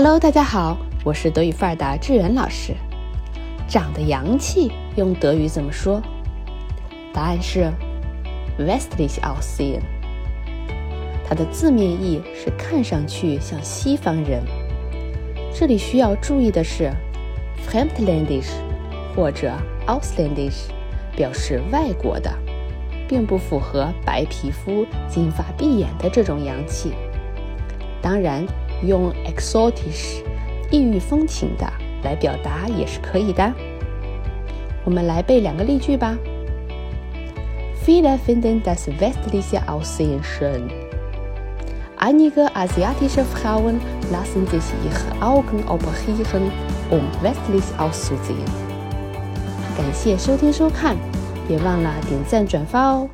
Hello，大家好，我是德语范儿的志远老师。长得洋气用德语怎么说？答案是 westlich aussehen。它的字面意是看上去像西方人。这里需要注意的是，fremdländisch 或者 ausländisch 表示外国的，并不符合白皮肤、金发碧眼的这种洋气。当然，用 exotic 异域风情的来表达也是可以的。我们来背两个例句吧。Viele finden das westliche Aussehen schön. Einige asiatische Frauen lassen sich ihre Augen operieren, um westlich auszusehen. 感谢收听收看，别忘了点赞转发哦。